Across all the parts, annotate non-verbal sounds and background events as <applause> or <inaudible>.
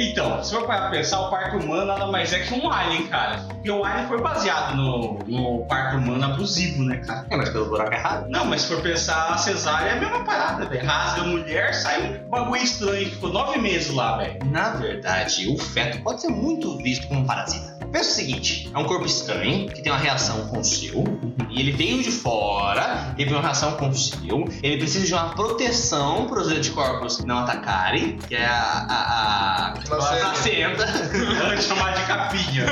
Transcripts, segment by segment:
Então, se for para pensar, o parto humano nada mais é que um alien, cara. Porque o alien foi baseado no, no parto humano abusivo, né, cara? É, mas pelo buraco errado. Não, mas se for pensar, a cesárea é a mesma parada, velho. Rasga a mulher, sai um bagulho estranho. Ficou nove meses lá, velho. Na verdade, o feto pode ser muito visto como um parasita. Pensa o seguinte: é um corpo estranho que tem uma reação com o seu, e ele veio de fora, ele tem uma reação com o seu, ele precisa de uma proteção para os anticorpos não atacarem, que é a, a, a, a Placenta. de chamar de capinha.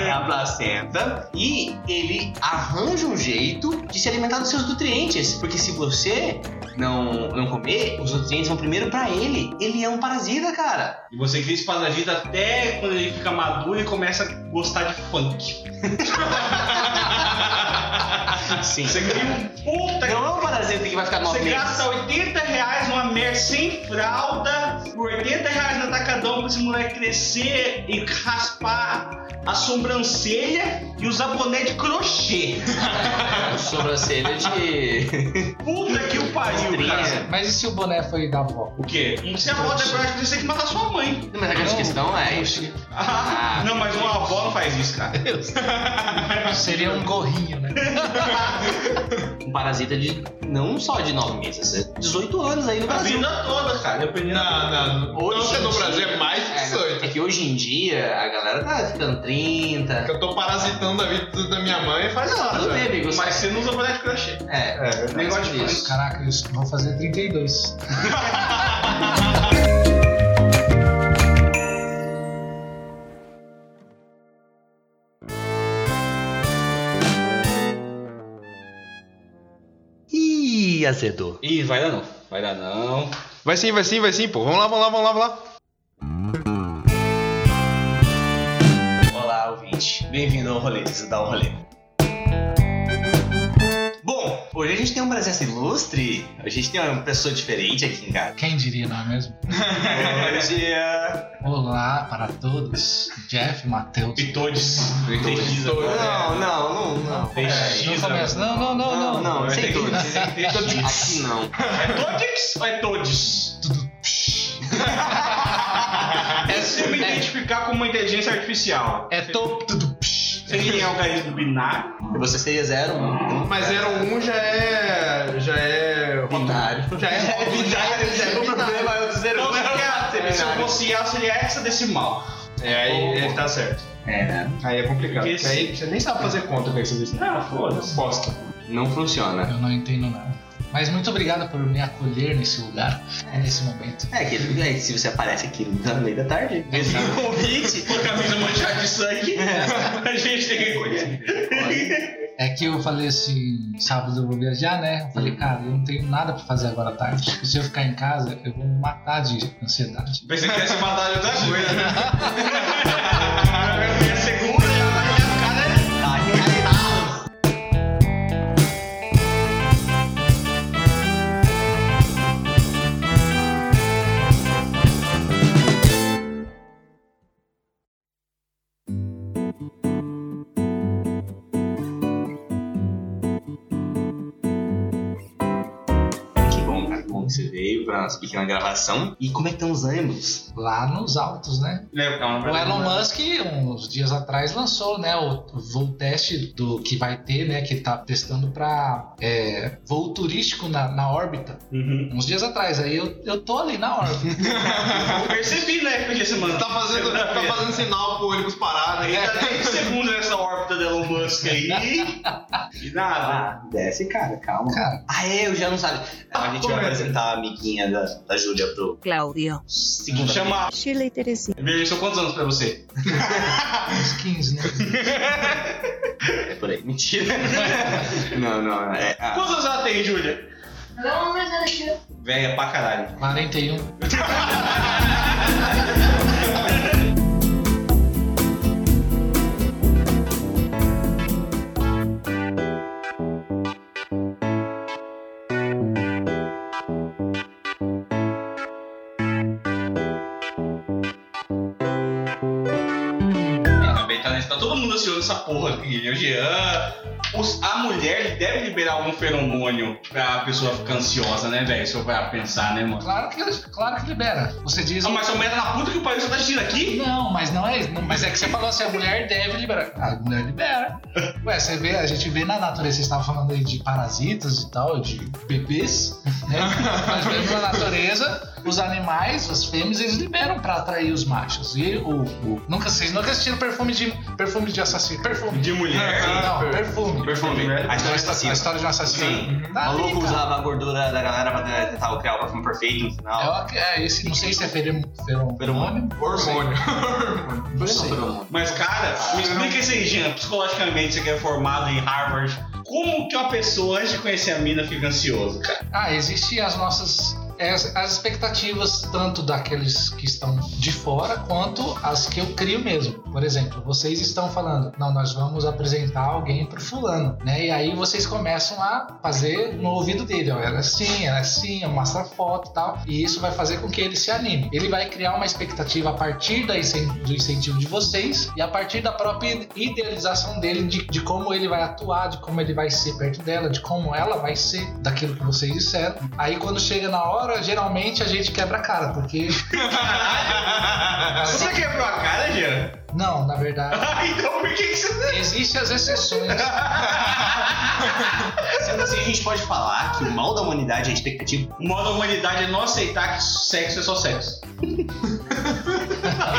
É a placenta. E ele arranja um jeito de se alimentar dos seus nutrientes. Porque se você não, não comer, os nutrientes vão primeiro pra ele. Ele é um parasita, cara. E você cria esse parasita até quando ele fica maduro e começa a gostar de funk. <laughs> Sim. Você cria um puta Não é um parasita que vai ficar nove Você meses. gasta 80 reais numa merda sem fralda, por 80 reais no atacadão pra esse moleque crescer e raspar a sobrancelha e usar boné de crochê. <laughs> Sobrancelha de. <laughs> Puta que o pariu, Estrinha. cara. Mas e se o boné foi da avó? O quê? Se a avó der pra você tem que matar sua mãe. Mas a grande Não. questão é isso. Ah, não, mas uma avó não faz isso, cara. <laughs> Seria um gorrinho, né? Parasita de. não só de nove meses, é 18 anos aí no A Brasil. vida toda, cara. Dependendo Não, não. Hoje Hoje no em Brasil dia- é mais de É, não, 18. é que hoje em dia a galera tá ficando 30. Eu tô parasitando a vida da minha mãe faz Não, nada. tudo bem, amigo. Mas você não usa boné de crochê. É, É, Negócio de isso. Caraca, eu vou fazer 32. <laughs> Ih, azedou. Ih, vai dar não. Vai dar não. Vai sim, vai sim, vai sim, pô. Vamos lá, vamos lá, vamos lá, vamos lá. Olá, ouvinte. Bem-vindo ao rolê, isso dá um rolê. Bom, hoje a gente tem uma presença ilustre. A gente tem uma pessoa diferente aqui em casa. Quem diria, não é mesmo? <laughs> Hoje é. Olá para todos. Jeff, Matheus. E todos. Não, não, não, não. Tem Não começa. Não, não, não, Não, não. não, sem todos. X. Aqui não. É todos ou é todos? Tudo. <laughs> É se me identificar como uma inteligência artificial. É to... Psh. Seria em algarismo binário. E você seria zero, um. Mas 01 já é. já é. <laughs> Binário. Já é binário, já é O problema é o do zero. Então, não é seria, se eu fosse A, seria hexadecimal. É, aí aí tá certo. É, né? Aí é complicado. Porque Porque aí você nem sabe fazer conta com isso. Não, foda-se. Bosta. Não funciona. Eu não entendo nada. Mas muito obrigado por me acolher nesse lugar, nesse momento. É que é, se você aparece aqui no meio da tarde, é o <laughs> convite. Com a camisa manchada de sangue, a gente tem que recolher. É que eu falei assim, sábado eu vou viajar, né? Eu falei, cara, eu não tenho nada pra fazer agora à tarde. Se eu ficar em casa, eu vou me matar de ansiedade. Pensei que ia se matar de outra coisa, né? <laughs> nossa pequena gravação. E como é que estão os ânimos? Lá nos altos, né? Lembra, calma, O Elon Musk, uns dias atrás, lançou né, o voo teste do que vai ter, né? Que ele tá testando pra é, voo turístico na, na órbita. Uhum. Uns dias atrás, aí eu, eu tô ali na órbita. <laughs> Eu percebi, né? Porque semana. Tá fazendo, tá fazendo sinal pro ônibus parar aí. Ainda tem segundos nessa órbita do Elon Musk aí. <laughs> E nada. desce, cara, calma. Cara, Ah, é, eu já não sabe. A gente vai apresentar a amiguinha da, da Júlia pro Claudio. segundo. Chama. Shirley Teresina. Veja, são quantos anos pra você? uns 15, né? <laughs> É por aí. Mentira. <laughs> não, não. É, ah, Quantos anos ela tem, Júlia? Não, mas ela já. Velha pra caralho. 41. <laughs> porra aqui. O Jean. os- a mulher deve liberar algum feromônio pra pessoa ficar ansiosa, né, velho? Se eu vai pensar, né, mano? Claro que, claro que libera. Você diz. Ah, mas sua mulher tá na puta que o país tá assistindo aqui? Não, mas não é isso. Não- Mas é que você falou assim, a mulher deve liberar. A mulher libera. <laughs> Ué, você vê, a gente vê na natureza, você estava falando aí de parasitas e tal, de bebês, né? <laughs> Nós vemos na natureza, os animais, as fêmeas, eles liberam pra atrair os machos. E o. o- nunca, vocês nunca assistiram perfume de, perfume de assassino. Perfume. De mulher. Não, perfume. Perfume. A história A assassina. história de um assassino. Sim. Tá O maluco cara. usava a gordura da galera pra tentar criar o perfume perfeito no final. É, é, esse, não sei se é ferom- feromônio. Feromônio? Hormônio. Não sei. Mas, cara, me explica isso aí, Jean. Psicologicamente, você que é formado em Harvard. Como que uma pessoa, antes de conhecer a mina, fica ansiosa, cara? Ah, existem as nossas as, as expectativas tanto daqueles que estão de fora quanto as que eu crio mesmo. Por exemplo, vocês estão falando, não, nós vamos apresentar alguém pro fulano, né? E aí vocês começam a fazer no ouvido dele, ó, ela é assim, ela é assim, mostra foto e tal, e isso vai fazer com que ele se anime. Ele vai criar uma expectativa a partir do incentivo de vocês e a partir da própria idealização dele de, de como ele vai atuar, de como ele vai ser perto dela, de como ela vai ser daquilo que vocês disseram. Aí quando chega na hora, geralmente a gente quebra a cara, porque <laughs> Você quebrou a cara, Jean? não, na verdade, <laughs> então por que, que você. existem as exceções. <laughs> Sendo assim, a gente pode falar que o mal da humanidade é expectativa. O modo da humanidade é não aceitar que sexo é só sexo.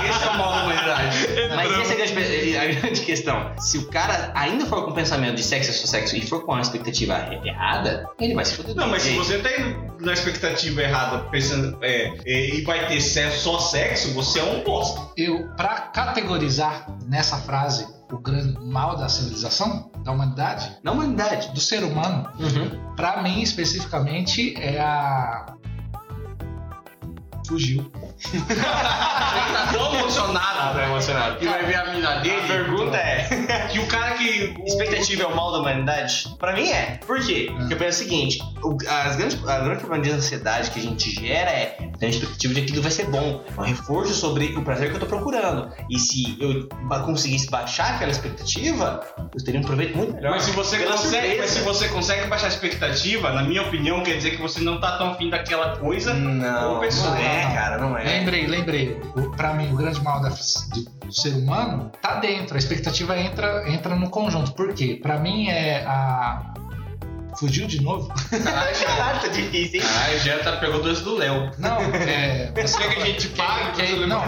Esse é o mal da humanidade. Mas essa é a grande, a grande questão. Se o cara ainda for com o pensamento de sexo é só sexo e for com a expectativa errada, ele vai se foder. Não, mas se você tá indo na expectativa errada, pensando é, é, e vai ter sexo, só sexo, você é um bosta. Eu, para categorizar nessa frase o grande mal da civilização, da humanidade, Na humanidade. do ser humano, Uhum. Pra mim, especificamente, é a. Fugiu. Tá tão emocionado Tá emocionado. que vai ver a mina dele. A pergunta é: <laughs> que o cara que. expectativa é o mal da humanidade? Pra mim é. Por quê? Porque eu penso o seguinte: o, as grandes, a grande problema de ansiedade que a gente gera é ter a expectativa de que aquilo vai ser bom. É um reforço sobre o prazer que eu tô procurando. E se eu conseguisse baixar aquela expectativa, eu teria um proveito muito melhor. Mas se você consegue, mas se você consegue baixar a expectativa, na minha opinião, quer dizer que você não tá tão afim daquela coisa. Não, Como pessoa. não é, cara, não é. Lembrei, lembrei. O, pra mim, o grande mal da- do ser humano tá dentro. A expectativa entra, entra no conjunto. Por quê? Pra mim é a. Fugiu de novo? Caralho, tá difícil, hein? Ah, já tá pegou dois do Léo. Não, é. Você Quer que a gente pague? que, que, não, que,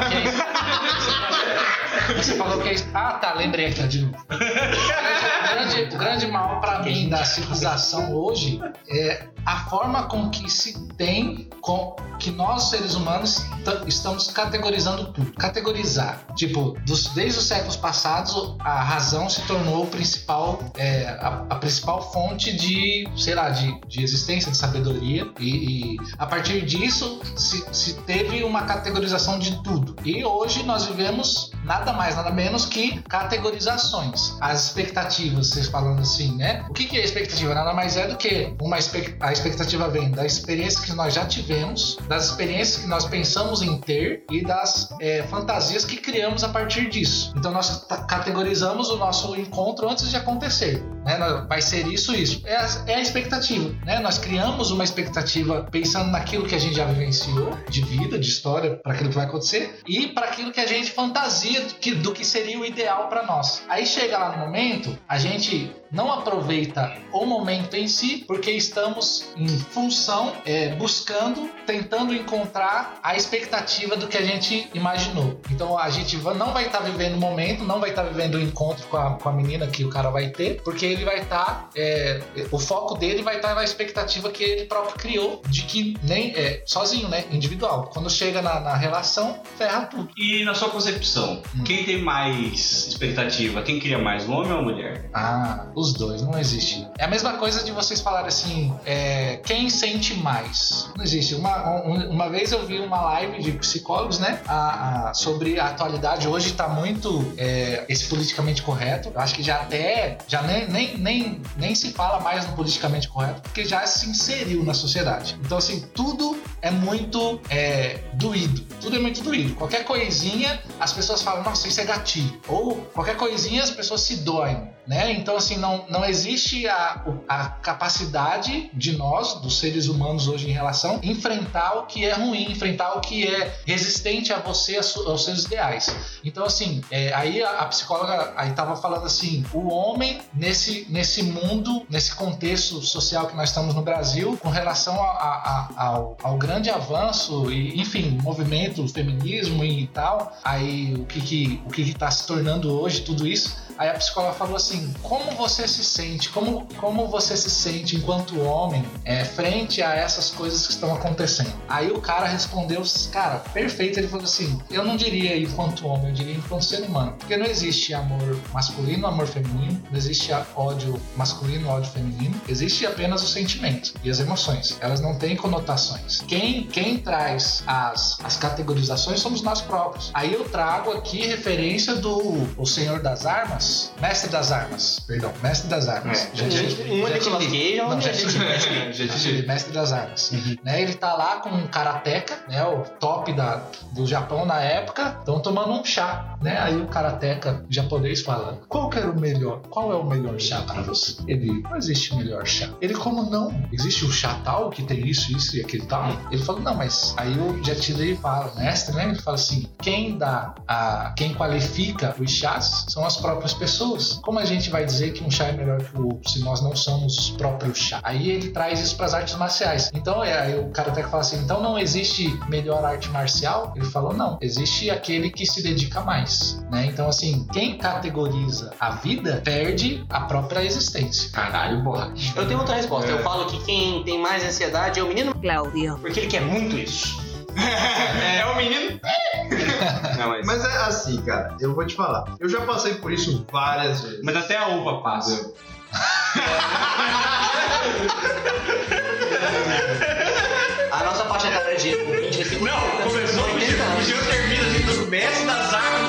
você falou que é. Ah, tá, lembrei aqui de novo. O grande, o grande mal pra mim da civilização hoje é a forma com que se tem, com que nós seres humanos estamos categorizando tudo. Categorizar. Tipo, dos, desde os séculos passados, a razão se tornou o principal, é, a, a principal fonte de, sei lá, de, de existência, de sabedoria. E, e a partir disso se, se teve uma categorização de tudo. E hoje nós vivemos nada mais, nada menos que categorizações. As expectativas, vocês falando assim, né? O que, é expectativa? Nada mais é do que uma expec- a expectativa vem da experiência que nós já tivemos, das experiências que nós pensamos em ter e das é, fantasias que criamos a partir disso. Então nós categorizamos o nosso encontro antes de acontecer. Né? Vai ser isso, isso. É a, é a expectativa. Né? Nós criamos uma expectativa pensando naquilo que a gente já vivenciou, de vida, de história, para aquilo que vai acontecer, e para aquilo que a gente fantasia do que, do que seria o ideal para nós. Aí chega lá no momento, a gente não aproveita o momento em si, porque estamos em função, é, buscando, tentando encontrar a expectativa do que a gente imaginou. Então a gente não vai estar vivendo o momento, não vai estar vivendo o encontro com a, com a menina que o cara vai ter, porque ele vai estar, é, o foco dele vai estar na expectativa que ele próprio criou, de que nem é sozinho, né? Individual. Quando chega na, na relação, ferra tudo. E na sua concepção, Hum. quem tem mais expectativa? Quem cria mais, o homem ou a mulher? Ah, os dois, não existe. É a mesma coisa de vocês falarem assim, é, quem sente mais? Não existe. Uma, um- uma vez eu vi uma live de psicólogos, né, a- a- sobre a atualidade. Hoje tá muito é, esse politicamente correto. Eu acho que já até, já nem, nem, nem, nem se fala mais no politicamente correto, porque já se inseriu na sociedade. Então, assim, tudo é muito é, doído. Tudo é muito doído. Qualquer coisinha, as pessoas falam, nossa, isso é gatilho. Ou qualquer coisinha, as pessoas se doem. Né? Então, assim, não não, não existe a, a capacidade de nós, dos seres humanos hoje em relação, enfrentar o que é ruim, enfrentar o que é resistente a você, aos seus ideais. Então, assim, é, aí a, a psicóloga aí tava falando assim: o homem nesse, nesse mundo, nesse contexto social que nós estamos no Brasil, com relação a- a- ao, ao grande avanço e, enfim, movimento, feminismo e tal, aí o que que, o que que tá se tornando hoje, tudo isso. Aí a psicóloga falou assim: como você se sente, como, como você se sente enquanto homem é, frente a essas coisas que estão acontecendo? Aí o cara respondeu, cara, perfeito. Ele falou assim: eu não diria enquanto homem, eu diria enquanto ser humano. Porque não existe amor masculino, amor feminino, não existe ódio masculino, ódio feminino, existe apenas o sentimento e as emoções. Elas não têm conotações. Quem, quem traz as, as categorizações somos nós próprios. Aí eu trago aqui referência do o Senhor das Armas, Mestre das Armas, perdão, Mestre das Armas. É. Já tive- Um é já Nicolas Cage, Não, já tive- Gente, Tive <laughs> Mestre das Armas. Uhum. Né, ele tá lá com um karateca, né, o top da, do Japão na época, estão tomando um chá, né? Aí o karateca japonês fala: "Qual que era o melhor? Qual é o melhor chá para você?" Ele: "Não existe melhor chá." Ele: "Como não? Existe o chá tal que tem isso, isso e aquele tal?" Ele falou: "Não, mas aí eu já tirei e falo, mestre, né? Ele fala assim: "Quem dá a quem qualifica os chás são as próprias pessoas. Como a gente vai dizer que um chá é melhor que o outro se nós não somos os próprios chá?" Aí ele traz isso para as artes marciais. Então é aí o cara até que fala assim: "Então não existe melhor arte marcial?" Ele falou: "Não, existe aquele que se dedica mais", né? Então assim, quem categoriza a vida perde a própria existência. Caralho, porra. Eu tenho outra resposta. É. Eu falo que quem tem mais ansiedade é o menino Claudio. porque ele quer muito isso. É o menino. Não, mas... Mas é assim, cara, eu vou te falar. Eu já passei por isso várias vezes. Mas até a uva passa. <laughs> A nossa faixa etária de 20 vai ser Não, começou o 80 anos. Gil termina assim, todo mestre das armas.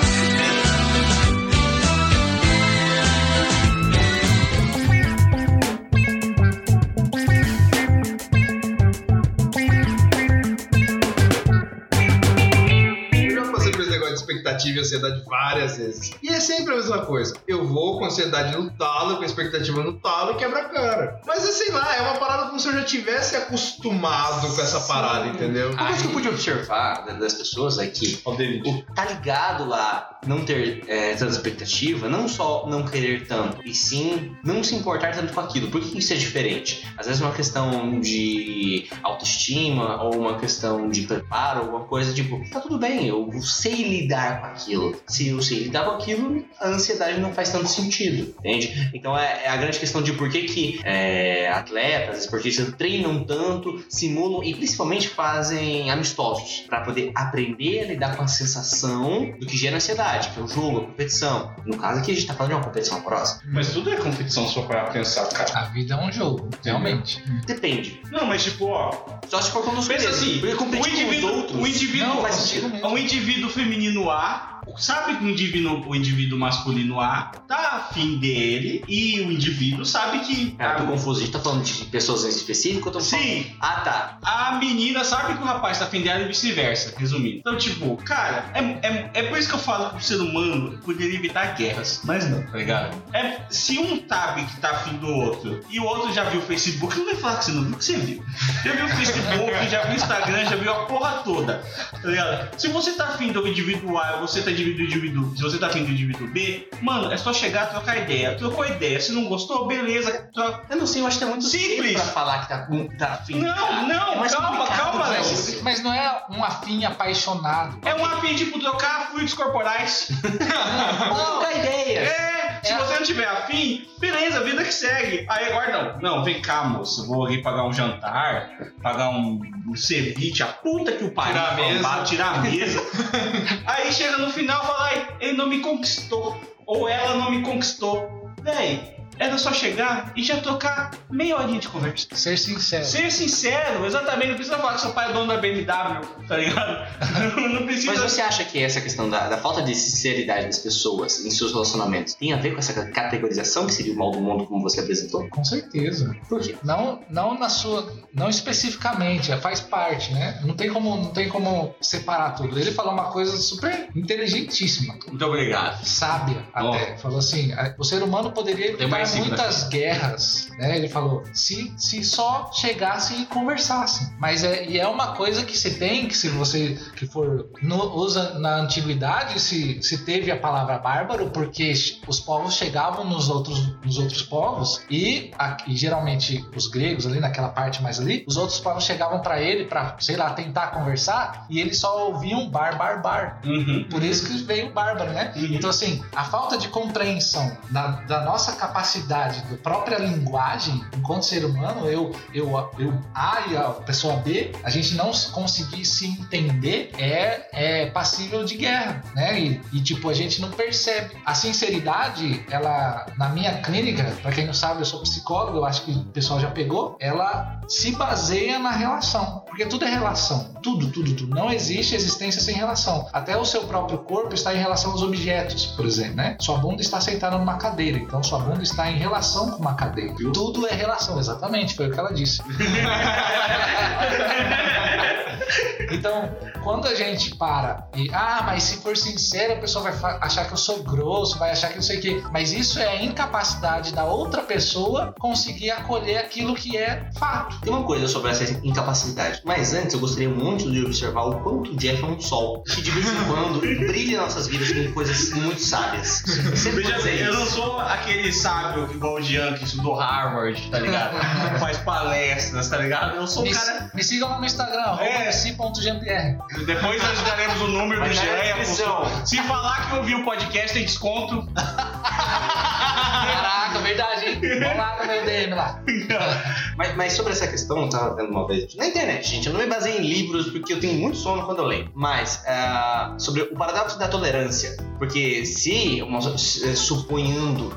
De expectativa e ansiedade várias vezes. E é sempre a mesma coisa. Eu vou com ansiedade no talo, com expectativa no talo e quebra a cara. Mas é, sei lá, é uma parada como se eu já tivesse acostumado com essa parada, entendeu? Uma coisa que eu pude observar da- das pessoas é que o tá ligado lá não ter é, tanta expectativa, não só não querer tanto, e sim não se importar tanto com aquilo. Por que isso é diferente? Às vezes é uma questão de autoestima ou uma questão de preparo, alguma coisa tipo, tá tudo bem, eu sei lidar com aquilo. Se eu sei lidar com aquilo, a ansiedade não faz tanto sentido, entende? Então é, é a grande questão de por que, que é, atletas, esportistas treinam tanto, simulam e principalmente fazem amistosos para poder aprender a lidar com a sensação do que gera ansiedade, que é o jogo, a competição. No caso aqui a gente tá falando de uma competição amorosa. Mas tudo é competição for para pensar, cara. A vida é um jogo, realmente. Depende. Não, mas tipo, ó, Só se for quando os pensa assim, porque o competir com os indivíduo, outros. o indivíduo, Não, faz consigo sentido. mesmo. o indivíduo feminino A sabe que o indivíduo, o indivíduo masculino A tá afim dele e o indivíduo sabe que Ah, eu tô confuso. A gente tá falando de pessoas em específico ou tô falando... Sim, Ah, tá. a menina sabe que o rapaz tá afim dela e vice-versa, resumindo. Então, tipo, cara, é, é, é por isso que eu falo que o ser humano poderia evitar guerras, mas não, tá ligado? É, se um sabe que tá afim do outro e o outro já viu o Facebook, não vai falar que você não viu, que você viu. Já viu o Facebook, já viu o Instagram, já viu a porra toda, tá ligado? Se você tá afim do indivíduo A e você tá afim do indivíduo, se você tá afim do indivíduo B, mano, é só chegar, trocar ideia. Trocou ideia, se não gostou, beleza, troca. Eu não sei, eu acho que é muito Simples. pra falar que tá, tá afim. Não, não, É calma, calma, Léo. isso. Mas não é um afim apaixonado. É um afim, tipo, trocar fluidos corporais. <laughs> Trocar ideias. É, se É. você não tiver afim, beleza, vida que segue. Aí agora não. Não, vem cá, moça. eu Vou ali pagar um jantar, pagar um, um ceviche, a puta que o pariu. Tirar a mesa. Tirar a mesa. <laughs> Aí chega no final e fala, ai, ele não me conquistou. Ou ela não me conquistou. Véi, era só chegar e já trocar meia horinha de conversa. Ser sincero. Ser sincero, exatamente. Não precisa falar que seu pai é dono da BMW, tá ligado? <laughs> Não precisa. Mas você acha que essa questão da, da falta de sinceridade das pessoas em seus relacionamentos tem a ver com essa categorização que seria o mal do mundo como você apresentou? Com certeza. Por quê? Não, não na sua, não especificamente, é, faz parte, né? Não tem como, não tem como separar tudo. Ele falou uma coisa super inteligentíssima, Muito obrigado. sábia até. Falou assim, o ser humano poderia Tem uma princípio da muitas guerras, né? Ele falou, se, se só chegassem e conversassem. Mas é, e é uma coisa que se tem, que se você que for no- usa na antiguidade, se, se teve a palavra bárbaro, porque os povos chegavam nos outros, nos outros povos e, a- e geralmente os gregos ali naquela parte mais ali, os outros povos chegavam para ele para, sei lá, tentar conversar e eles só ouviam bar, bar, bar. Uhum. Por isso que veio bárbaro, né? Uhum. Então, assim, a falta de compreensão da, da nossa capacidade, da própria linguagem, enquanto ser humano, eu, eu, eu A e a pessoa B, a gente não conseguir se entender é, é passível de guerra, né? E, e, tipo, a gente não percebe. A sinceridade, ela, na minha clínica, pra quem não sabe, eu sou psicólogo, eu acho que o pessoal já pegou, ela se baseia na relação. Porque tudo é relação. Tudo, tudo, tudo. Não existe existência sem relação. Até o seu próprio corpo está em relação aos objetos, por exemplo, né? Sua bunda está sentada numa cadeira, então sua bunda está em relação com uma cadeira. Tudo é relação, exatamente, foi o que ela disse. <laughs> Então, quando a gente para e, ah, mas se for sincero, a pessoa vai achar que eu sou grosso, vai achar que não sei o quê. Mas isso é a incapacidade da outra pessoa conseguir acolher aquilo que é fato. Tem uma coisa sobre essa incapacidade. Mas antes, eu gostaria muito de observar o quanto o Jeff é um sol. Que de vez em quando brilha em nossas vidas com coisas muito sábias. Veja bem, eu não sou aquele sábio igual o Jean que estudou Harvard, tá ligado? <laughs> Faz palestras, tá ligado? Eu sou um Me, cara. me sigam lá no Instagram, É. arroba.jean.pierre. Depois nós daremos o número do Mas na Jean. e pessoa- Se falar que ouviu o podcast, tem desconto. Lá no meu DM lá. <laughs> Mas, mas sobre essa questão, eu tava vendo uma vez na internet, gente. Eu não me baseei em livros porque eu tenho muito sono quando eu leio. Mas ah, sobre o paradoxo da tolerância. Porque se, uma, eh, suponhando,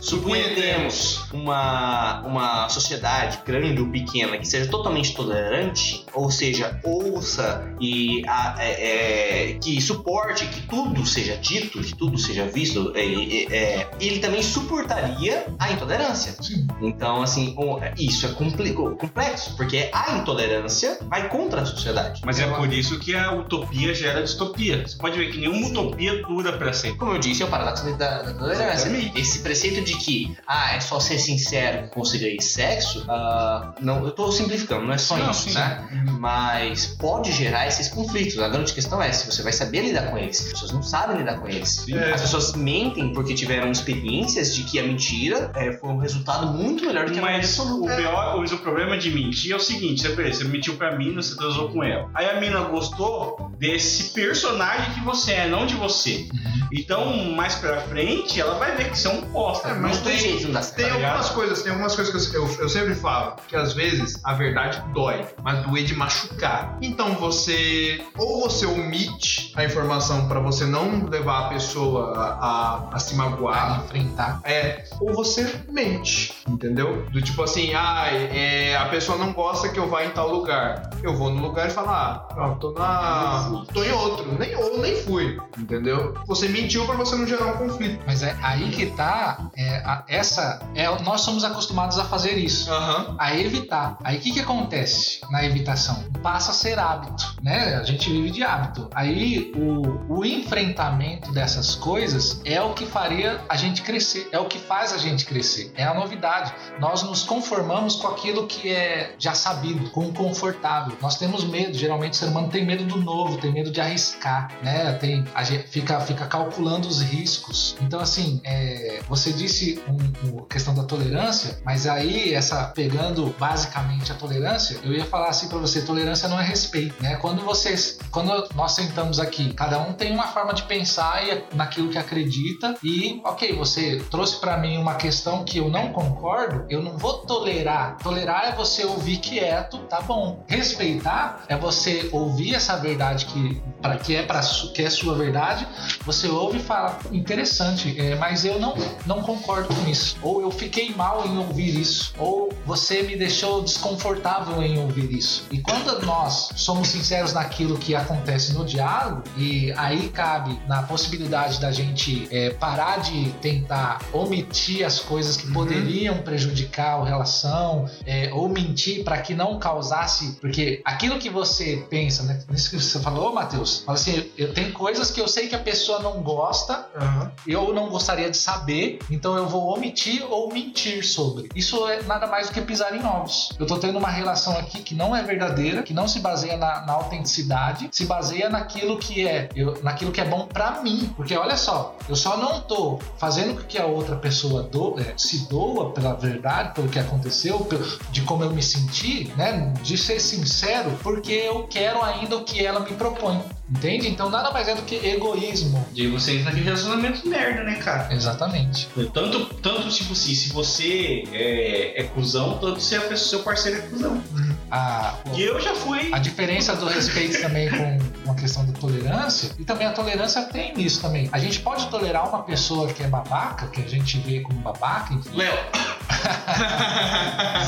suponhamos uma, uma sociedade grande ou pequena que seja totalmente tolerante, ou seja, ouça e a- é, é, que suporte que tudo seja dito, que tudo seja visto, é, é, é, ele também suportaria a intolerância. Sim. Então, assim, o- isso é complexo, porque a intolerância vai contra a sociedade. Mas é por isso que a utopia gera distopia. Você pode ver que nenhuma utopia dura pra sempre. Como eu disse, é o paradoxo da, da tolerância. Exatamente. Esse preceito de que, ah, é só ser sincero que conseguir sexo, ah, não, eu tô simplificando, não é só Não, isso, sim. né? Mas pode gerar esses conflitos. A grande questão é se você vai saber lidar com eles. As pessoas não sabem lidar com eles. Sim. É. As pessoas mentem porque tiveram experiências de que a mentira é, foi um resultado muito melhor do que a Mas o, absoluta. pior, mas o problema de mentir é o seguinte: você, você mentiu pra mina, você transou com ela. Aí a mina gostou desse personagem que você é, não de você. Então, mais pra frente, ela vai ver que você é um bosta. É, Mas tem tem- jeito, não dá. Tem Tá ligado? algumas coisas, tem algumas coisas que eu, eu, eu sempre falo, que às vezes a verdade dói, mas doer de machucar. Então você, ou você omite a informação pra você não levar a pessoa a, a, a se magoar, Pra enfrentar. é, ou você mente, entendeu? Do tipo assim, ah, é, a pessoa não gosta que eu vá em tal lugar. Eu vou no lugar e falo, ah, ó, tô na. tô em outro, nem, ou nem fui, entendeu? Você mentiu pra você não gerar um conflito. Mas é aí que tá. é, a- essa. É, nós somos acostumados a fazer isso. Aham. a evitar. Aí o que, que acontece na evitação? Passa a ser hábito, né? A gente vive de hábito. Aí o, o enfrentamento dessas coisas é o que faria a gente crescer, é o que faz a gente crescer, é a novidade. Nós nos conformamos com aquilo que é já sabido, com o confortável. Nós temos medo, geralmente o ser humano tem medo do novo, tem medo de arriscar, né? Tem, a gente fica, fica calculando os riscos. Então, assim, é, você disse um, um- questão da tolerância, mas aí essa pegando basicamente a tolerância, eu ia falar assim pra você, tolerância não é respeito, né? Quando vocês, quando nós sentamos aqui, cada um tem uma forma de pensar e naquilo que acredita e, ok, você trouxe pra mim uma questão que eu não concordo, eu não vou tolerar. Tolerar é você ouvir quieto, tá bom. Respeitar é você ouvir essa verdade que para que é para que é sua verdade, você ouve e fala interessante, é, mas eu não não concordo com isso. Ou eu fiquei mal em ouvir isso. Ou você me deixou desconfortável em ouvir isso. E quando nós somos sinceros naquilo que acontece no diálogo, e aí cabe na possibilidade da gente é, parar de tentar omitir as coisas coisas que poderiam prejudicar a relação, é, ou mentir para que não causasse. Porque aquilo que você pensa, né? Isso que você falou, Matheus, fala assim: eu tenho coisas que eu sei que a pessoa não gosta, Aham. eu não gostaria de saber, então eu vou omitir ou mentir sobre. Isso é nada mais do que pisar em ovos. Eu tô tendo uma relação aqui que não é verdadeira, que não se baseia na, na autenticidade, se baseia naquilo que é, eu- naquilo que é bom pra mim. Porque olha só, eu só não tô fazendo com que a outra pessoa do- é, se doa pela verdade, pelo que aconteceu, de como eu me senti, né? De ser sincero, porque eu quero ainda o que ela me propõe. Entende? Então nada mais é do que egoísmo. De vocês naquele relacionamento merda, né, cara? Exatamente. Tanto, tanto tipo assim, se você é, é cuzão, tanto se a seu parceiro é cuzão. A, E eu já fui. A diferença do respeito também com, com a questão da tolerância, e também a tolerância tem isso também. A gente pode tolerar uma pessoa que é babaca, que a gente vê como babaca, enfim, Léo,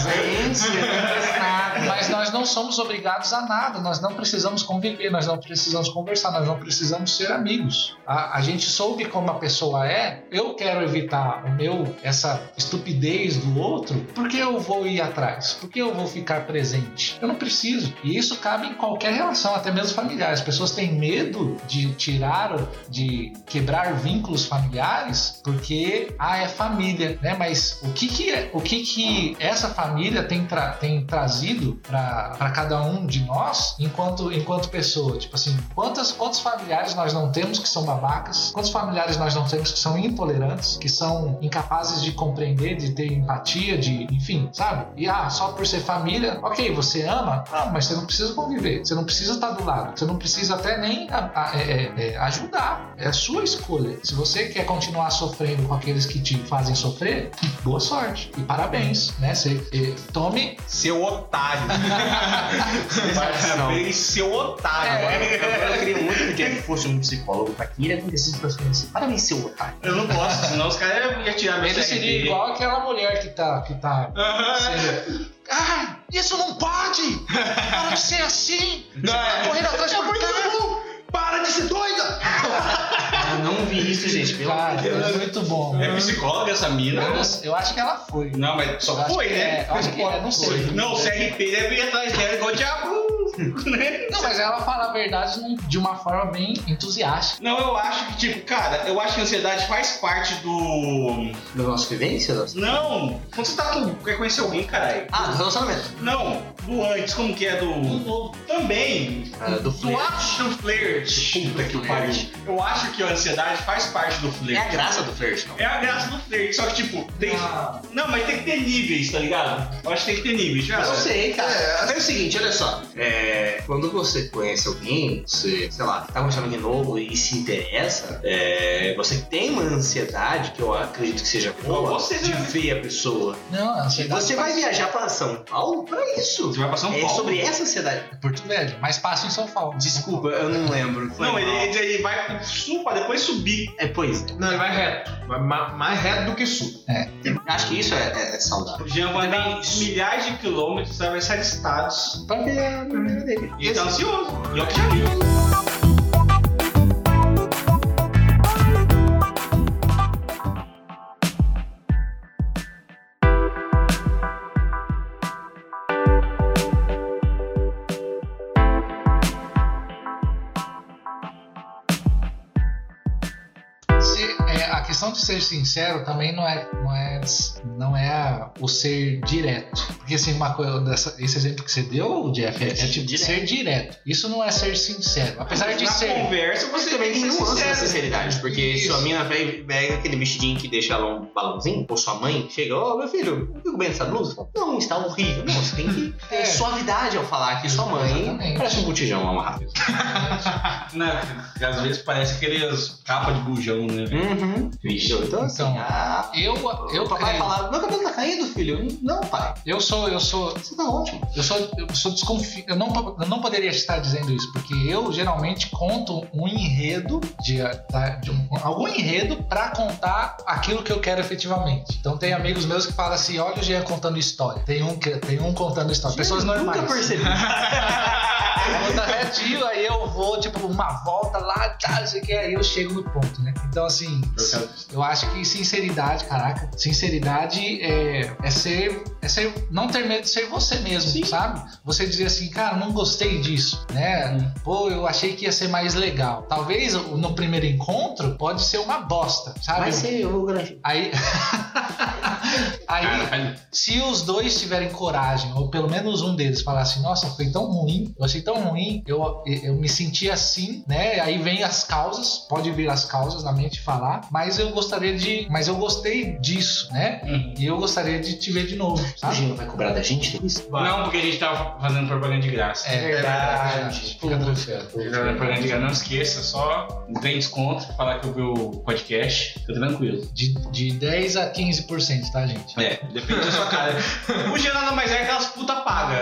Gente, mas nós não somos obrigados a nada, nós não precisamos conviver, nós não precisamos conversar, nós não precisamos ser amigos. A, a gente soube como a pessoa é, eu quero evitar o meu, essa estupidez do outro, porque eu vou ir atrás, porque eu vou ficar presente. Eu não preciso. E isso cabe em qualquer relação, até mesmo familiar. As pessoas têm medo de tirar, de quebrar vínculos familiares, porque ah, é família, né? Mas o que que, é, o que, que essa família tem, tra- tem trazido para cada um de nós enquanto, enquanto pessoa? Tipo assim, quantas, quantos familiares nós não temos que são babacas? Quantos familiares nós não temos que são intolerantes, que são incapazes de compreender, de ter empatia, de, enfim, sabe? E ah, só por ser família, ok, você ama, ah, mas você não precisa conviver, você não precisa estar do lado, você não precisa até nem a- a- é, é, é, ajudar. É a sua escolha. Se você quer continuar sofrendo com aqueles que te fazem sofrer, boa sorte e parabéns, né? Você, eh, tome Seu otário. <laughs> parabéns, seu otário. Agora, agora eu queria muito que o Jeff fosse um psicólogo pra que ele acontecesse pra assim. Parabéns, seu otário. Eu não gosto, senão os caras iam tirar meu Ele seria CRT. igual aquela mulher que tá. Que tá Ah, isso não pode! Para de ser assim! Você tá correndo atrás por carro! Para de ser doida! Eu vi isso, gente. Pelo amor de Deus. é muito bom. É psicóloga essa mina? Eu, não eu acho que ela foi. Não, mas Eu só acho foi, que né? é, eu acho que é, não sei. Não, o CRP deve ir atrás dela igual o diabo. Né? Não, mas ela fala a verdade de uma forma bem entusiástica. Não, eu acho que, tipo, cara, eu acho que a ansiedade faz parte do. Da nossa vivência? nossa- Não! Quando você tá com. Quer conhecer alguém, caralho? Ah, do relacionamento. Não, do antes, como que é do. Também. Ah, do Do flerte. acho do flerte. Puta que pariu. Eu acho que a ansiedade faz parte do É flerte. a graça do flerte, não. É a graça do flerte, só que, tipo, tem. Ah. Não, mas tem que ter níveis, tá ligado? Eu acho que tem que ter níveis. Tipo, Eu sei, cara. É. É, o seguinte, olha só. É, quando você conhece alguém, você, sei lá, tá conhecendo alguém novo e se interessa, é, você tem uma ansiedade que eu acredito que seja boa Você, de né? ver a pessoa. Não, a ansiedade Você vai passa- viajar pra São Paulo pra isso. Você vai pra São É Paulo. sobre essa ansiedade. Porto Velho, mais fácil em São Paulo. Desculpa, eu não lembro. Foi Não, ele, ele, ele vai pro sul pra depois subir. É, pois é. Não, ele vai reto. Vai ma- mais reto do que sul. Acho que isso é, é- é saudável. O Jean vai milhares de quilômetros, atravessar estados. Pra ver a maneira dele. E ele tá ansioso. E que já vi. Se- é, a questão de ser sincero também não é, não é, não é a- o ser direto. Porque assim, uma coisa dessa, esse exemplo que você deu, Jeff, é, é tipo Direto. ser direto. Isso não é ser sincero. Apesar de Na ser. conversa, Você também tem que ser nuance da sincero. sinceridade, porque Isso. sua mina vem- pega aquele vestidinho que deixa ela um balãozinho, ou sua mãe chega, ô meu filho, fico bem essa blusa? Não, está horrível. Não, você tem que ter É. suavidade ao falar que sua mãe Exatamente. parece um botijão amarrado. <laughs> Não, porque às vezes parece aqueles capa de bujão, né? Uhum. Vixe, então assim, Então, ah, Eu, eu, papai creio- falar, meu cabelo tá caindo, filho. Não, pai, eu sou, eu sou, você tá ótimo. eu sou, eu sou desconfiado. Eu não, eu não poderia estar dizendo isso, porque eu geralmente conto um enredo de, de um- algum enredo pra contar aquilo que eu quero efetivamente. Então tem amigos meus que falam assim: olha o Jean contando história. Tem um que tem um contando história. Pessoas normais. Nunca percebi. <laughs> Retinho, aí eu vou, tipo, uma volta lá, tá, não sei o que, aí eu chego no ponto, né? Então, assim, eu acho que sinceridade, caraca, sinceridade é, é ser, é ser, não ter medo de ser você mesmo, sabe? Você dizer assim, cara, não gostei disso, né? Pô, eu achei que ia ser mais legal. Talvez no primeiro encontro pode ser uma bosta, sabe? Vai ser o grande. Aí, <laughs> <laughs> aí Caralho. se os dois tiverem coragem, ou pelo menos um deles falar assim, nossa, foi tão ruim, eu achei tão ruim, eu, eu me senti assim, né? Aí vem as causas, pode vir as causas na mente falar, mas eu gostaria de. Mas eu gostei disso, né? Uhum. E eu gostaria de te ver de novo, A sabe? gente não vai cobrar da gente depois? Não, porque a gente tava fazendo propaganda de graça. É verdade. Fica tranquilo. Fazendo propaganda de graça. Não esqueça, só tem desconto pra falar que eu vi o podcast. Fica tranquilo. De, de 10 a 15%, tá, gente? É, depende da sua cara. O nada mais é que aquelas puta paga.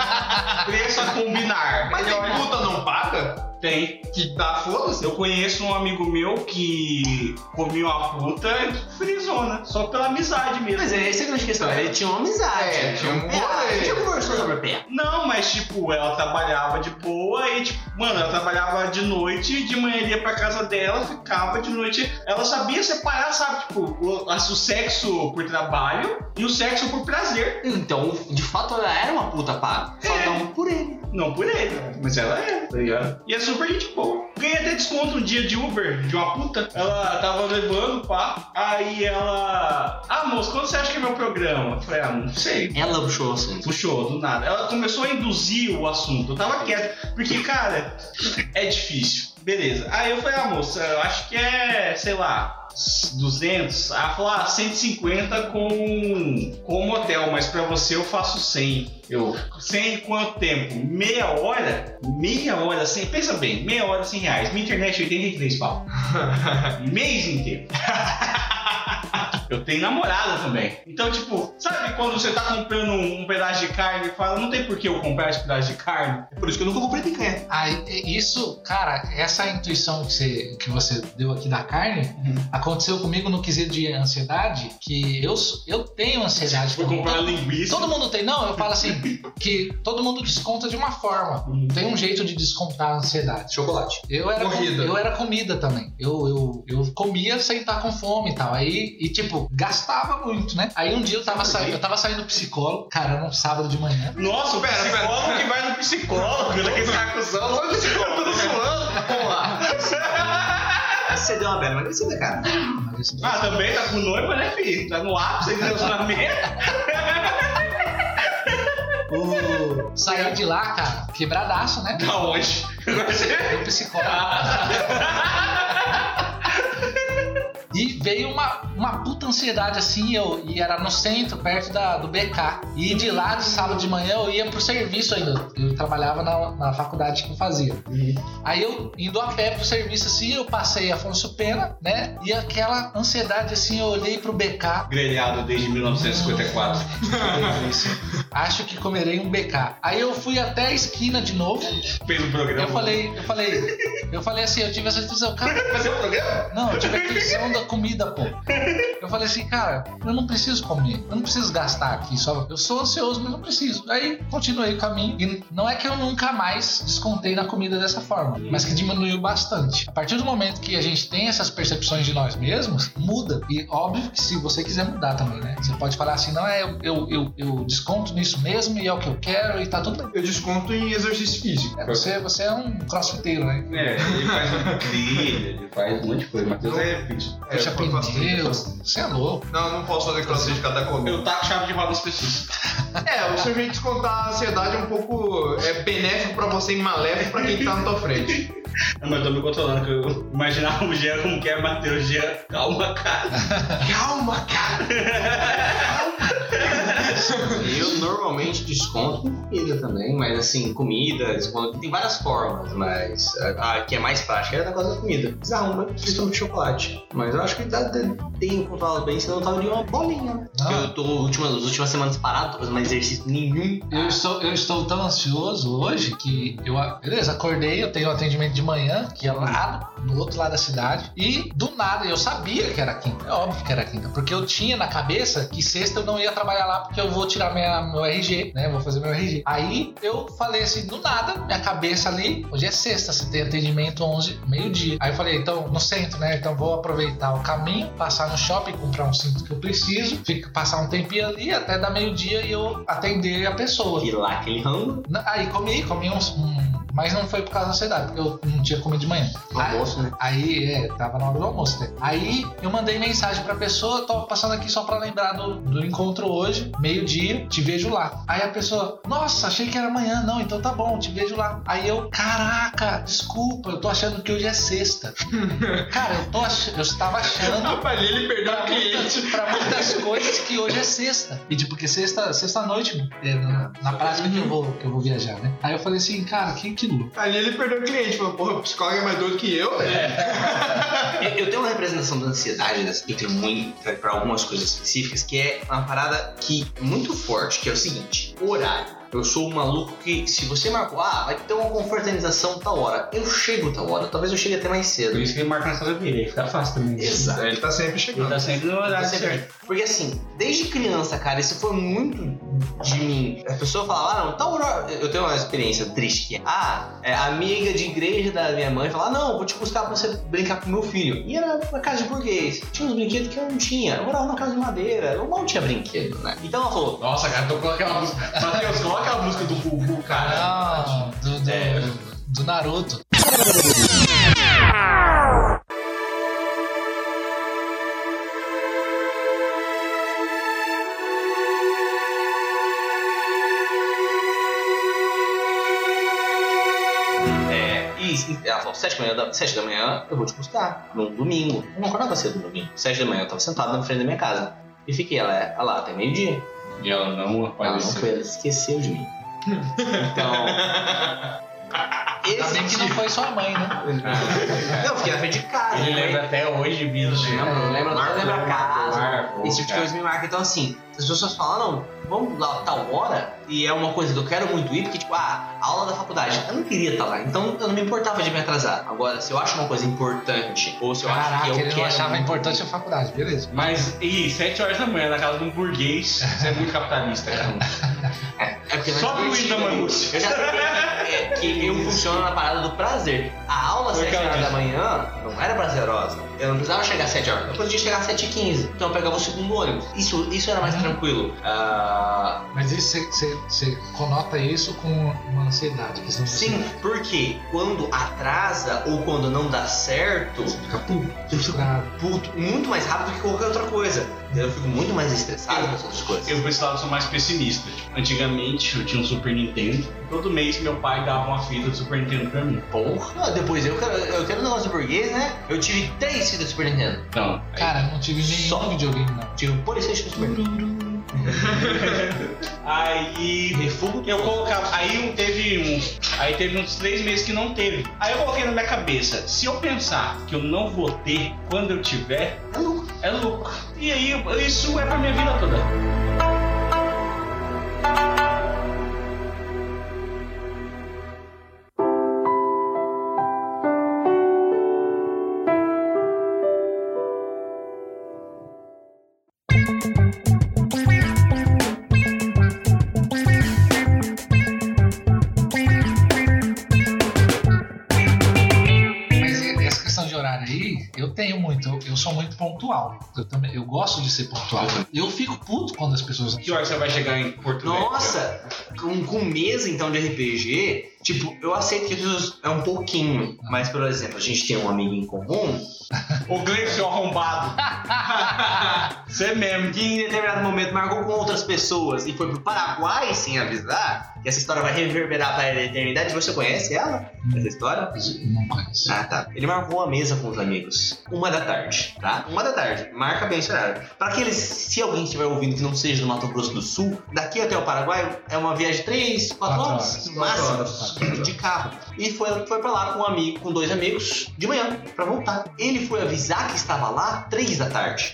<laughs> Preço a combinar. Mas Ele tem olha- puta não paga? Tem. Que dá foda-se. Eu conheço um amigo meu que comia uma puta frisona, só pela amizade mesmo. Mas é essa a grande questão. Ele tinha uma amizade. É, tinha um É, a gente já rolê. conversou sobre pé. Não, mas tipo, ela trabalhava de boa e, tipo, mano, ela trabalhava de noite, de manhã ia pra casa dela, ficava de noite. Ela sabia separar, sabe, tipo, o, o sexo por trabalho e o sexo por prazer. Então, de fato, ela era uma puta paga. Só É. não por ele. Não por ele, mas ela é, tá ligado? E é super gente boa. Ganhei até desconto um dia de Uber, de uma puta. Ela tava levando, pá. Aí ela. Ah, moço, quando você acha que é meu programa? Eu falei, ah, não sei. Ela puxou assim. Puxou, do nada. Ela começou a induzir o assunto. Eu tava quieto. Porque, cara, é difícil. Beleza. Aí eu falei, ah, moça, eu acho que é, sei lá, 200. Ela falou, ah, 150 com, com o motel, mas pra você eu faço 100. Eu, 100 em quanto tempo? Meia hora? Meia hora, 100. Pensa bem, meia hora, 100 reais. Minha internet, 83 pau. <laughs> Mês inteiro. <laughs> <laughs> Eu tenho namorada também. Então, tipo, sabe quando você tá comprando um, um pedaço de carne e fala, não tem por que eu comprar esse pedaço de carne? É por isso que eu nunca comprei picanha. Aí, isso, cara, essa intuição que você, que você deu aqui da carne Uhum. aconteceu comigo no quesito de ansiedade, que eu, eu tenho ansiedade. Vou também. comprar linguiça. Todo mundo tem, não, eu falo assim, <laughs> que todo mundo desconta de uma forma. Uhum. Tem um jeito de descontar a ansiedade. Chocolate. Eu era, Corrida. eu era comida também. Eu, eu, eu comia sem estar com fome e tal. Aí, e tipo, gastava muito, né? Aí um dia eu tava, saindo, eu tava saindo do psicólogo, cara, era um sábado de manhã. Nossa, o Pera, pera. psicólogo que vai no psicólogo, daquele sacuzão, não é psicólogo. Tô zoando, porra. Você deu uma bela emagrecida, cara. Ah, também tá com noiva, né, filho? Tá no ápice do relacionamento. o- Saí de lá, cara, quebradaço, né? Da onde? Do psicólogo. <laughs> E veio uma, uma puta ansiedade assim, eu, e era no centro, perto da, do BK. E de lá, de sábado de manhã, eu ia pro serviço ainda. Eu trabalhava na, na faculdade que eu fazia. Aí eu, indo a pé pro serviço assim, eu passei Afonso Pena, né? E aquela ansiedade assim, eu olhei pro BK. Grelhado desde 1954. <laughs> Acho que comerei um BK. Aí eu fui até a esquina de novo. Fez um programa. Eu falei, eu falei, eu falei assim, eu tive essa intuição, cara, Fazer um programa? Não, eu tive a intuição da comida, pô. Eu falei assim, cara, eu não preciso comer, eu não preciso gastar aqui só. Eu sou ansioso, mas não preciso. Aí continuei o caminho. E não é que eu nunca mais descontei na comida dessa forma, mas que diminuiu bastante. A partir do momento que a gente tem essas percepções de nós mesmos, muda. E óbvio que se você quiser mudar também, né? Você pode falar assim, não é, eu, eu, eu, eu desconto nisso mesmo e é o que eu quero e tá tudo bem. Eu desconto em exercício físico. É, você, você é um crossfiteiro, né? É, ele faz uma trilha, ele faz um monte de coisa. Matheus é. É, eu bastante. você é louco. Não, não posso fazer crossfit cada comida. Eu taco chave de roda pessoas. <laughs> É, o seu jeito de descontar a ansiedade é um pouco é benéfico pra você e maléfico pra quem tá na tua frente. <laughs> Não, mas eu tô me controlando, que eu imaginava o Jean como que é Matheus. Jean, calma, cara. <laughs> Calma, cara! <laughs> Eu normalmente desconto com comida também, mas assim, comida, desconto, tem várias formas, mas a, a que é mais prática é a negócio da comida. Desarruma, principalmente de chocolate. Mas eu acho que dá, tem controlado bem, senão eu tava de uma bolinha, né? Não. Eu tô últimas, as últimas semanas parado, tô fazendo mais exercício nenhum. Eu estou, eu estou tão ansioso hoje que eu, beleza, acordei, eu tenho um atendimento de manhã, que é lá no outro lado da cidade, e do nada eu sabia que era quinta, é óbvio que era quinta, porque eu tinha na cabeça que sexta eu não ia trabalhar lá porque eu vou tirar minha, meu RG, né? Vou fazer meu RG. Aí eu falei assim, do nada, minha cabeça ali, hoje é sexta, você tem atendimento 11, meio-dia. Aí eu falei, então, no centro, né? Então vou aproveitar o caminho, passar no shopping, comprar um cinto que eu preciso, fico, passar um tempinho ali até dar meio-dia e eu atender a pessoa. E lá aquele rango, Aí comi, comi uns. Um, mas não foi por causa da ansiedade, porque eu não tinha comido de manhã. almoço, né? Aí, é, tava na hora do almoço, né? Aí eu mandei mensagem pra pessoa, tô passando aqui só pra lembrar do, do encontro hoje, meio-dia, te vejo lá. Aí a pessoa, nossa, achei que era amanhã, não, então tá bom, te vejo lá. Aí eu, caraca, desculpa, eu tô achando que hoje é sexta. <laughs> Cara, eu tô ach... eu estava achando <laughs> Rapaz, ele perdeu pra cliente. muitas, pra muitas coisas que hoje é sexta. E tipo, porque sexta, sexta noite, é, na, na prática que eu, vou, que eu vou viajar, né? Aí eu falei assim, cara, que, que louco. Ali ele perdeu o cliente. Falou, porra, o psicólogo é mais doido que eu, velho. Eu, eu tenho uma representação da ansiedade eu tenho muito para algumas coisas específicas, que é uma parada que é muito forte, que é o seguinte: horário. Eu sou um maluco que, se você marcou, ah, vai ter uma confraternização tal hora, eu chego tal hora, talvez eu chegue até mais Por cedo. isso que ele marca na casa dele, aí fica fácil também. Exato. Ele tá sempre Ele chegando. tá sempre no horário vê. certo. Porque assim, desde criança, cara, isso foi muito de mim. A pessoa falava, ah, não, tal hora. Eu tenho uma experiência triste que é, ah, é a amiga de igreja da minha mãe fala, ah, não, vou te buscar pra você brincar com meu filho. E era na casa de burguês. Tinha uns brinquedos que eu não tinha. Eu morava na casa de madeira. Eu mal tinha brinquedo, né? Então ela falou, Nossa, cara, tô com aquela música. <laughs> Matheus, coloca aquela música do Gugu, cara. Não, do, do, É. do Naruto. É, e ela falou, sete da, manhã, da- sete da manhã eu vou te buscar, num domingo. Eu não acordava cedo no domingo. Sete da manhã eu tava sentado na frente da minha casa. E fiquei lá, é, lá até meio-dia. E ela não Ela não apareceu. foi, ela esqueceu de mim. <laughs> Então. <laughs> Ainda bem que não foi sua mãe, né? <laughs> Não, eu fiquei na frente de casa. Ele né? lembra até hoje, bicho. Lembra, lembra, Marcou, lembra a casa. marcou, Esse tipo de coisa me marca. Então, assim, as pessoas falam, não, vamos lá tal hora, e é uma coisa que eu quero muito ir, porque, tipo, ah, a aula da faculdade, eu não queria estar lá, então eu não me importava de me atrasar. Agora, se eu acho uma coisa importante, ou se eu Caraca, acho que eu ele quero. não achava importante a faculdade, beleza. Mas, e 7 horas da manhã na casa de um burguês, você é muito capitalista, cara. <laughs> É porque Só mais pro divertido. Ida Manúcio. Eu já é, que eu funciono na parada do prazer. A aula às Foi 7 o que ela horas da manhã não era prazerosa. Eu não precisava chegar às 7 horas. Eu podia chegar às 7 h 15 Então eu pegava o segundo ônibus. Isso, isso era mais Uhum. tranquilo. Ah, Mas isso você- você você conota isso com uma ansiedade. Que você sim, porque quando atrasa ou quando não dá certo, fica puto, fico frustrado. puto muito mais rápido que qualquer outra coisa. Eu fico muito mais estressado com as outras coisas. Eu, lado, sou mais pessimista. Tipo, antigamente, eu tinha um Super Nintendo. Todo mês, meu pai dava uma fita do Super Nintendo pra mim. Porra, depois eu quero, eu quero um negócio burguês, né? Eu tive três fitas do Super Nintendo. Então, aí- Cara, eu não tive nenhum Só. videogame, não. Tive um Playstation Super Nintendo. <laughs> Aí Refugo eu colocava. Aí um- teve um. Aí teve uns três meses que não teve. Aí eu coloquei na minha cabeça, se eu pensar que eu não vou ter quando eu tiver, É louco. é lucro. E aí isso é pra minha vida toda. Pontual. Eu também, eu gosto de ser pontual. Eu fico puto quando as pessoas. Que hora você vai chegar em Porto? Nossa, com, com mesa então de RPG, tipo, eu aceito que isso é um pouquinho. Mas, por exemplo, a gente tem um amigo em comum <laughs> O Gleison seu arrombado. <laughs> Você mesmo. que em determinado momento marcou com outras pessoas e foi pro Paraguai sem avisar, que essa história vai reverberar para a eternidade. Você conhece ela? Essa história? Não conheço. Ah, tá. Ele marcou uma mesa com os amigos. Uma da tarde, tá? Uma da tarde. Marca bem esse horário. Pra aqueles, se alguém estiver ouvindo que não seja do Mato Grosso do Sul, daqui até o Paraguai é uma viagem de 3, 4 Quatro horas, máximo, de carro. E foi, foi pra lá com um amigo, com dois amigos, de manhã, pra voltar. Ele foi avisar que estava lá 3 da tarde.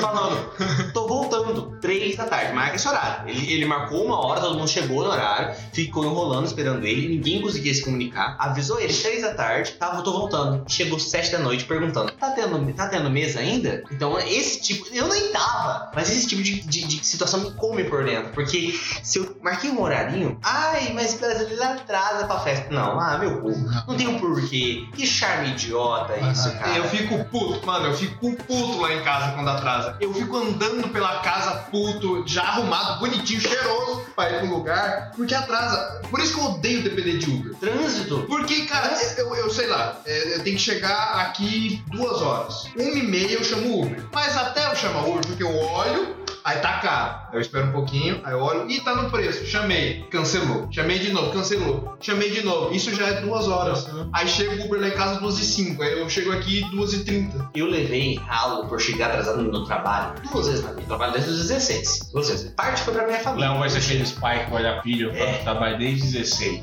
Falando tô voltando, três da tarde, marca esse horário. Ele, ele marcou uma hora, todo mundo chegou no horário, ficou enrolando, esperando ele, ninguém conseguia se comunicar. Avisou ele, três da tarde, tava, tô voltando. Chegou sete da noite perguntando, tá tendo, tá tendo mesa ainda? Então, esse tipo, eu nem tava, mas esse tipo de, de, de situação me come por dentro, porque se eu marquei um horarinho, ai, mas brasileiro atrasa pra festa. Não, ah, meu cu, não tem um porquê. Que charme idiota isso, cara. Eu fico puto, mano, eu fico puto lá em casa quando atrasa. Eu fico andando pela casa puto, já arrumado, bonitinho, cheiroso, pra ir pro lugar, porque atrasa. Por isso que eu odeio depender de Uber. Trânsito. Porque, cara, eu, eu sei lá, é, eu tenho que chegar aqui duas horas. Uma e meia eu chamo Uber. Mas até eu chamar Uber, porque eu olho, aí tá caro. Eu espero um pouquinho, aí eu olho, e tá no preço. Chamei, cancelou. Chamei de novo, cancelou. Chamei de novo. Isso já é duas horas. Aí chega o Uber lá em casa duas e cinco. Aí eu chego aqui duas e trinta. Eu levei ralo por chegar atrasado no trabalho duas vezes na vida. Eu trabalho desde os 16. Duas vezes. Parte foi pra minha família. Não vai ser aqueles pais que olha filho, É. <laughs> é. trabalha desde 16.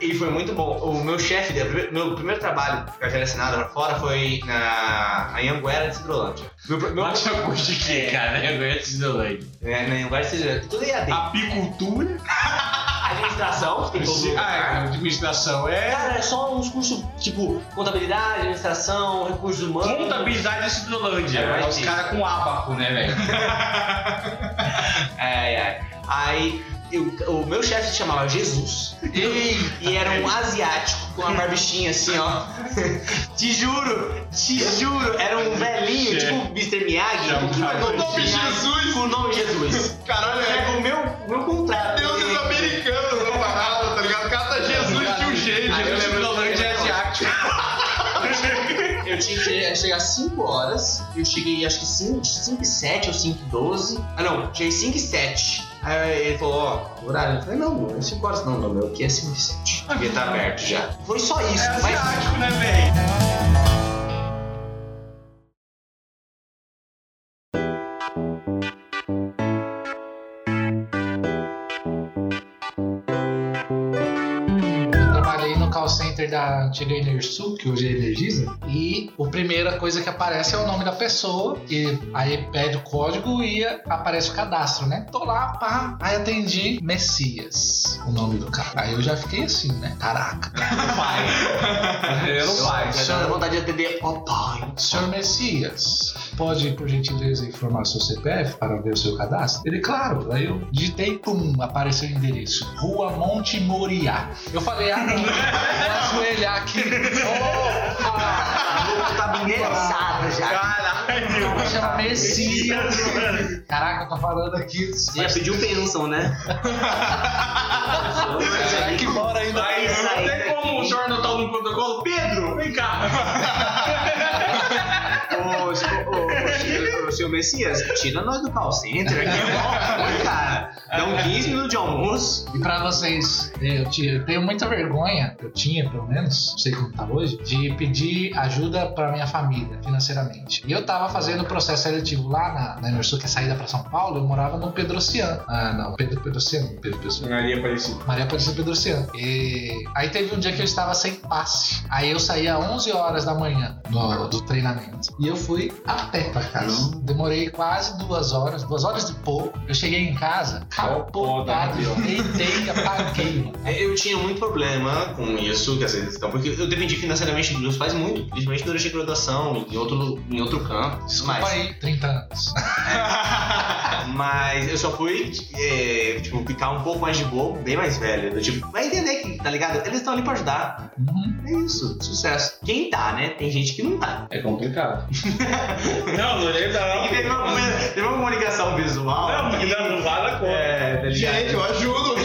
E foi muito bom. O meu chefe, meu primeiro trabalho com carteira assinada pra fora foi na, na Anguera de Cidrolândia. Meu, meu, curso de quê, <laughs> cara? Eu ganhei de Cidolândia. é, Anguera de Cidrolândia. Tudo EAD. Apicultura? <laughs> Administração, tem todo lugar. Ah, administração é. Cara, é só uns cursos tipo contabilidade, administração, recursos humanos. Contabilidade de Cidolândia. É, É, os caras com abaco, né, velho? <laughs> É, é. Aí eu- o meu chefe se chamava Jesus. E era um asiático com uma barbichinha assim, ó. <laughs> te juro, te juro. Era um velhinho, tipo Mr. Miyagi, pouquinho mais novo. Nome Jesus. Com o nome Jesus. Caralho, É o meu, meu contrato. deuses americanos na parada, tá ligado? Cada Jesus de um jeito. Aí. Eu tinha que chegar às 5 horas. Eu cheguei acho que 5, 5 e 7 ou 5 e 12. Ah não, cheguei 5 e 7. Aí ele falou, ó, horário. Eu falei, não, não é 5 horas não, não, meu, aqui é 5 e 7. Devia estar aberto já. Foi só isso, É mas. asiático, né, velho? Da antiga Enersul, que hoje é Energisa, e a primeira coisa que aparece é o nome da pessoa, e aí pede o código e aparece o cadastro, né? Tô lá, pá, aí atendi Messias, o nome do cara. Aí eu já fiquei assim, né? Caraca. Pai. <laughs> Eu não dá vontade de atender. Ó, pai. Senhor Messias, pode, por gentileza, informar seu CPF para ver o seu cadastro? Ele, claro. Aí eu digitei, pum, apareceu o endereço. Rua Monte Moriá. Eu falei, ah, não, vou ajoelhar aqui. A roupa tá minerizada já. Caralho. Chama Messias. Caraca, eu tô falando aqui. Você já pediu bênção, né? Será que mora ainda? Aí, Isso aí, não tem como o senhor não tá no protocolo? Pedro, vem cá. Ô, ô, seu Messias, tira nós do call center aqui, ó. Cara, dão 15 minutos de almoço. E pra vocês, eu, tenho muita vergonha, eu tinha pelo menos, não sei como tá hoje, de pedir ajuda pra minha família financeiramente. E eu tava fazendo o processo seletivo lá na, na Enersul, que é saída pra São Paulo, eu morava no Pedrociano. Ah, não, Pedro Pedrociano, Pedro Pedrociano. Maria Aparecida. Maria Aparecida Pedrociano. E aí teve um dia que eu estava sem passe. Aí eu saí às 11 horas da manhã do, do treinamento. E eu fui a pé pra casa. Demorei quase duas horas, duas horas e pouco. Eu cheguei em casa, capotado, Foda, né, deitei e <laughs> apaguei, mano. Eu tinha muito problema com isso, quer dizer, então, porque eu dependi financeiramente dos meus pais muito, principalmente durante a graduação, em outro, em outro campo. Desculpa mas, aí, 30 anos. <laughs> mas eu só fui, é, tipo, ficar um pouco mais de boa, bem mais velho. Eu, tipo, vai entender que, tá ligado? Eles estão ali pra ajudar. Uhum. É isso, sucesso. Quem tá, né? Tem gente que não tá. É complicado. <laughs> não, Tem que ter uma, uma comunicação visual. Não, porque não, não vale a conta. É, tá ligado? Gente, eu ajudo,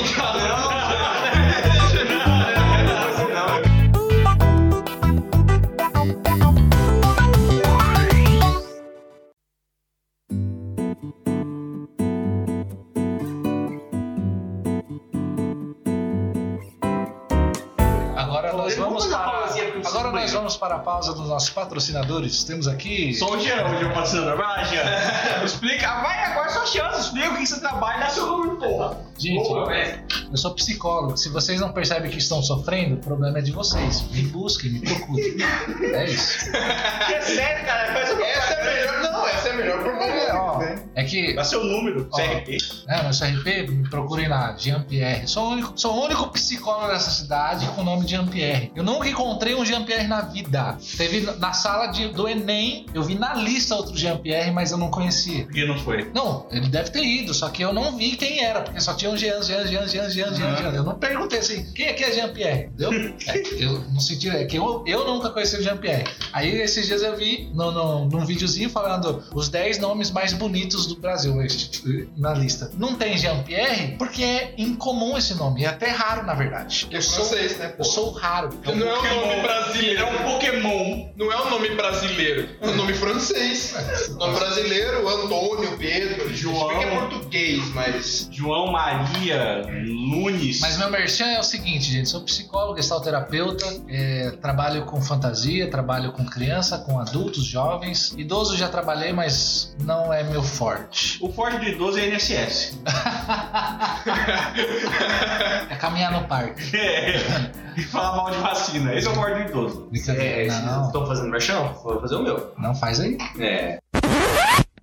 para a pausa dos nossos patrocinadores. Temos aqui. Sou o Jean, o patrocinador. Vai, Jean. <laughs> Explica. Vai, agora é sua chance. Explica o que você trabalha. Dá seu número, porra. Gente, Boa, velho. eu sou psicólogo. Se vocês não percebem que estão sofrendo, o problema é de vocês. Me busquem, me procurem. <laughs> É isso. Que é sério, cara. Faz o Essa é a melhor, não, essa é a melhor É, ó, é que Dá seu número. Ó. CRP. É, meu CRP, me procurem lá, Jean-Pierre. Sou, o único- sou o único psicólogo dessa cidade com o nome de Jean-Pierre. Eu nunca encontrei um Jean-Pierre na vida. Teve na sala de- do Enem, eu vi na lista outro Jean-Pierre, mas eu não conhecia. Por que não foi? Não, ele deve ter ido, só que eu não vi quem era, porque só tinha um Jean, Jean, Jean, Jean, Jean, Jean, Jean. Eu não perguntei assim, quem é que é Jean-Pierre? Entendeu? <laughs> É, eu não senti, é que eu, eu nunca conheci o Jean-Pierre. Aí esses dias eu vi no, no, num videozinho falando os 10 nomes mais bonitos do Brasil na lista. Não tem Jean-Pierre porque é incomum esse nome, é até raro na verdade. É Eu sou, francês, né, pô? eu sou raro. Não é um nome brasileiro. é um Pokémon. Não é um nome brasileiro, é um nome francês. Nome brasileiro, Antônio, Pedro, João. É português, mas. João Maria Nunes. Mas meu merchan é o seguinte, gente. Sou psicólogo, gestalterapeuta, é, trabalho com fantasia, trabalho com criança, com adultos, jovens. Idoso já trabalhei, mas não é meu forte. O forte do idoso é INSS. É caminhar no parque. <laughs> É. E falar mal de vacina. Esse é o forte do idoso. Brincadeira. não, Estão fazendo merchan? Vou fazer o meu. não faz aí. É.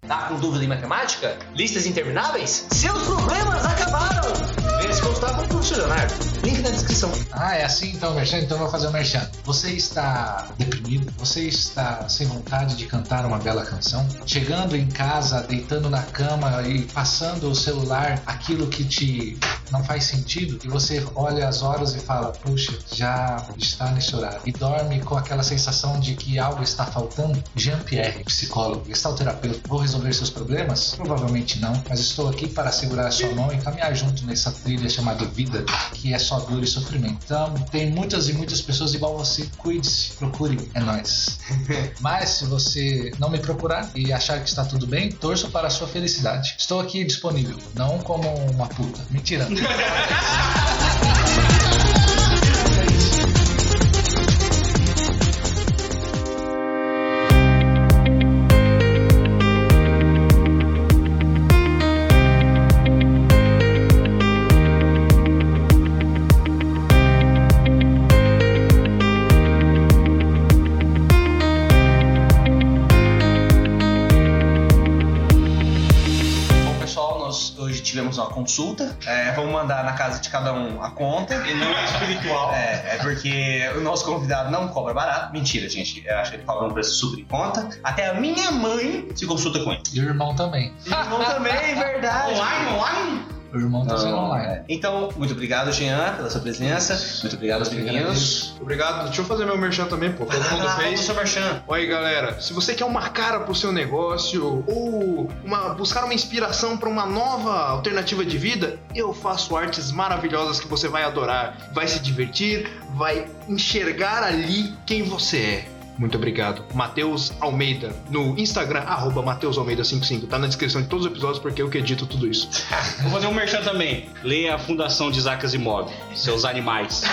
Tá com dúvida em matemática? Listas intermináveis? Seus problemas acabaram! Se consultar com o professor Leonardo. Link na descrição. Ah, é assim então, merchan? Então eu vou fazer o merchan. Você está deprimido? Você está sem vontade de cantar uma bela canção? Chegando em casa, deitando na cama e passando o celular aquilo que te não faz sentido e você olha as horas e fala, puxa, já está nesse horário. E dorme com aquela sensação de que algo está faltando? Jean-Pierre, psicólogo, gestalterapeuta, vou resolver seus problemas? Provavelmente não, mas estou aqui para segurar a sua mão e caminhar junto nessa trilha chamada vida, que é só dor e sofrimento. Então, tem muitas e muitas pessoas igual você. Cuide-se, procure, é nóis. <laughs> Mas se você não me procurar e achar que está tudo bem, torço para a sua felicidade. Estou aqui disponível, não como uma puta. Mentira. <laughs> consulta. É, vamos mandar na casa de cada um a conta. E não é espiritual. É, é porque o nosso convidado não cobra barato. Mentira, gente. Eu acho que ele cobra um preço super em conta. Até a minha mãe se consulta com ele. E o irmão também. Irmão também, <laughs> verdade. Online, online? O irmão tá sendo online. é. Então, muito obrigado, Jean, pela sua presença. Muito obrigado aos meninos. Obrigado. Deixa eu fazer meu merchan também, pô. Todo mundo <laughs> fez. seu merchan. Olha aí, galera, se você quer uma cara pro seu negócio ou uma- buscar uma inspiração para uma nova alternativa de vida, eu faço artes maravilhosas que você vai adorar, vai se divertir, vai enxergar ali quem você é. Muito obrigado. Matheus Almeida, no Instagram, arroba Matheus Almeida55. Tá na descrição de todos os episódios porque eu que edito tudo isso. <laughs> Vou fazer um merchan também. Leia a Fundação de Isaac Asimov. Seus animais. <laughs>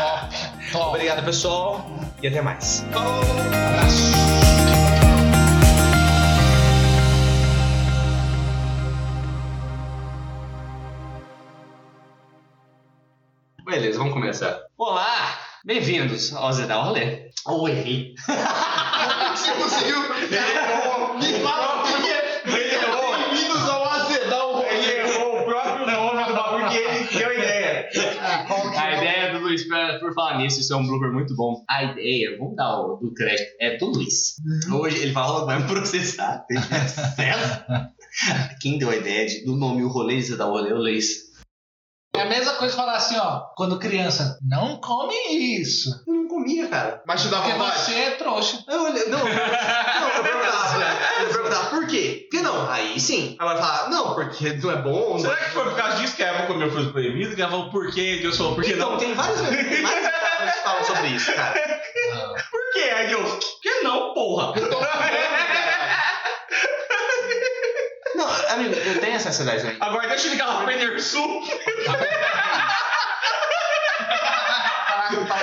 Top, top. Obrigado, pessoal. E até mais. Abraço. Beleza, vamos começar. Bem-vindos ao Zé da Rolê. Oh, errei. Você conseguiu? Me fala por? Ele errou. Bem-vindos ao Azedão. Ele errou o próprio nome do bagulho que ele deu a ideia. A ideia do Luiz, por falar nisso, isso é um blooper muito bom. A ideia, vamos dar o do crédito, é do Luiz. Hoje ele falou, vai me processar. <laughs> Tem acesso. Quem deu a ideia de- do nome o rolê Zé da Rolê é o Luiz. A mesma coisa falar assim, ó, quando criança, não come isso. Eu não comia, cara. Mas te dá Porque vontade. você é trouxa. Eu, olhei- não, <laughs> não, eu perguntava, eu perguntava por quê? Por que não? Aí sim. Ela vai falar, não, porque não é bom. não Será que foi por causa disso que ela comeu fruto proibido? Que ela falou por quê? Deus falou por que Então, não? tem várias, <laughs> tem várias palavras que falam sobre isso, cara. Por quê? Aí Deus, por que não, porra? Amigo, eu tenho essa ansiedade. Agora deixa eu ligar lá pro Enersul. Falar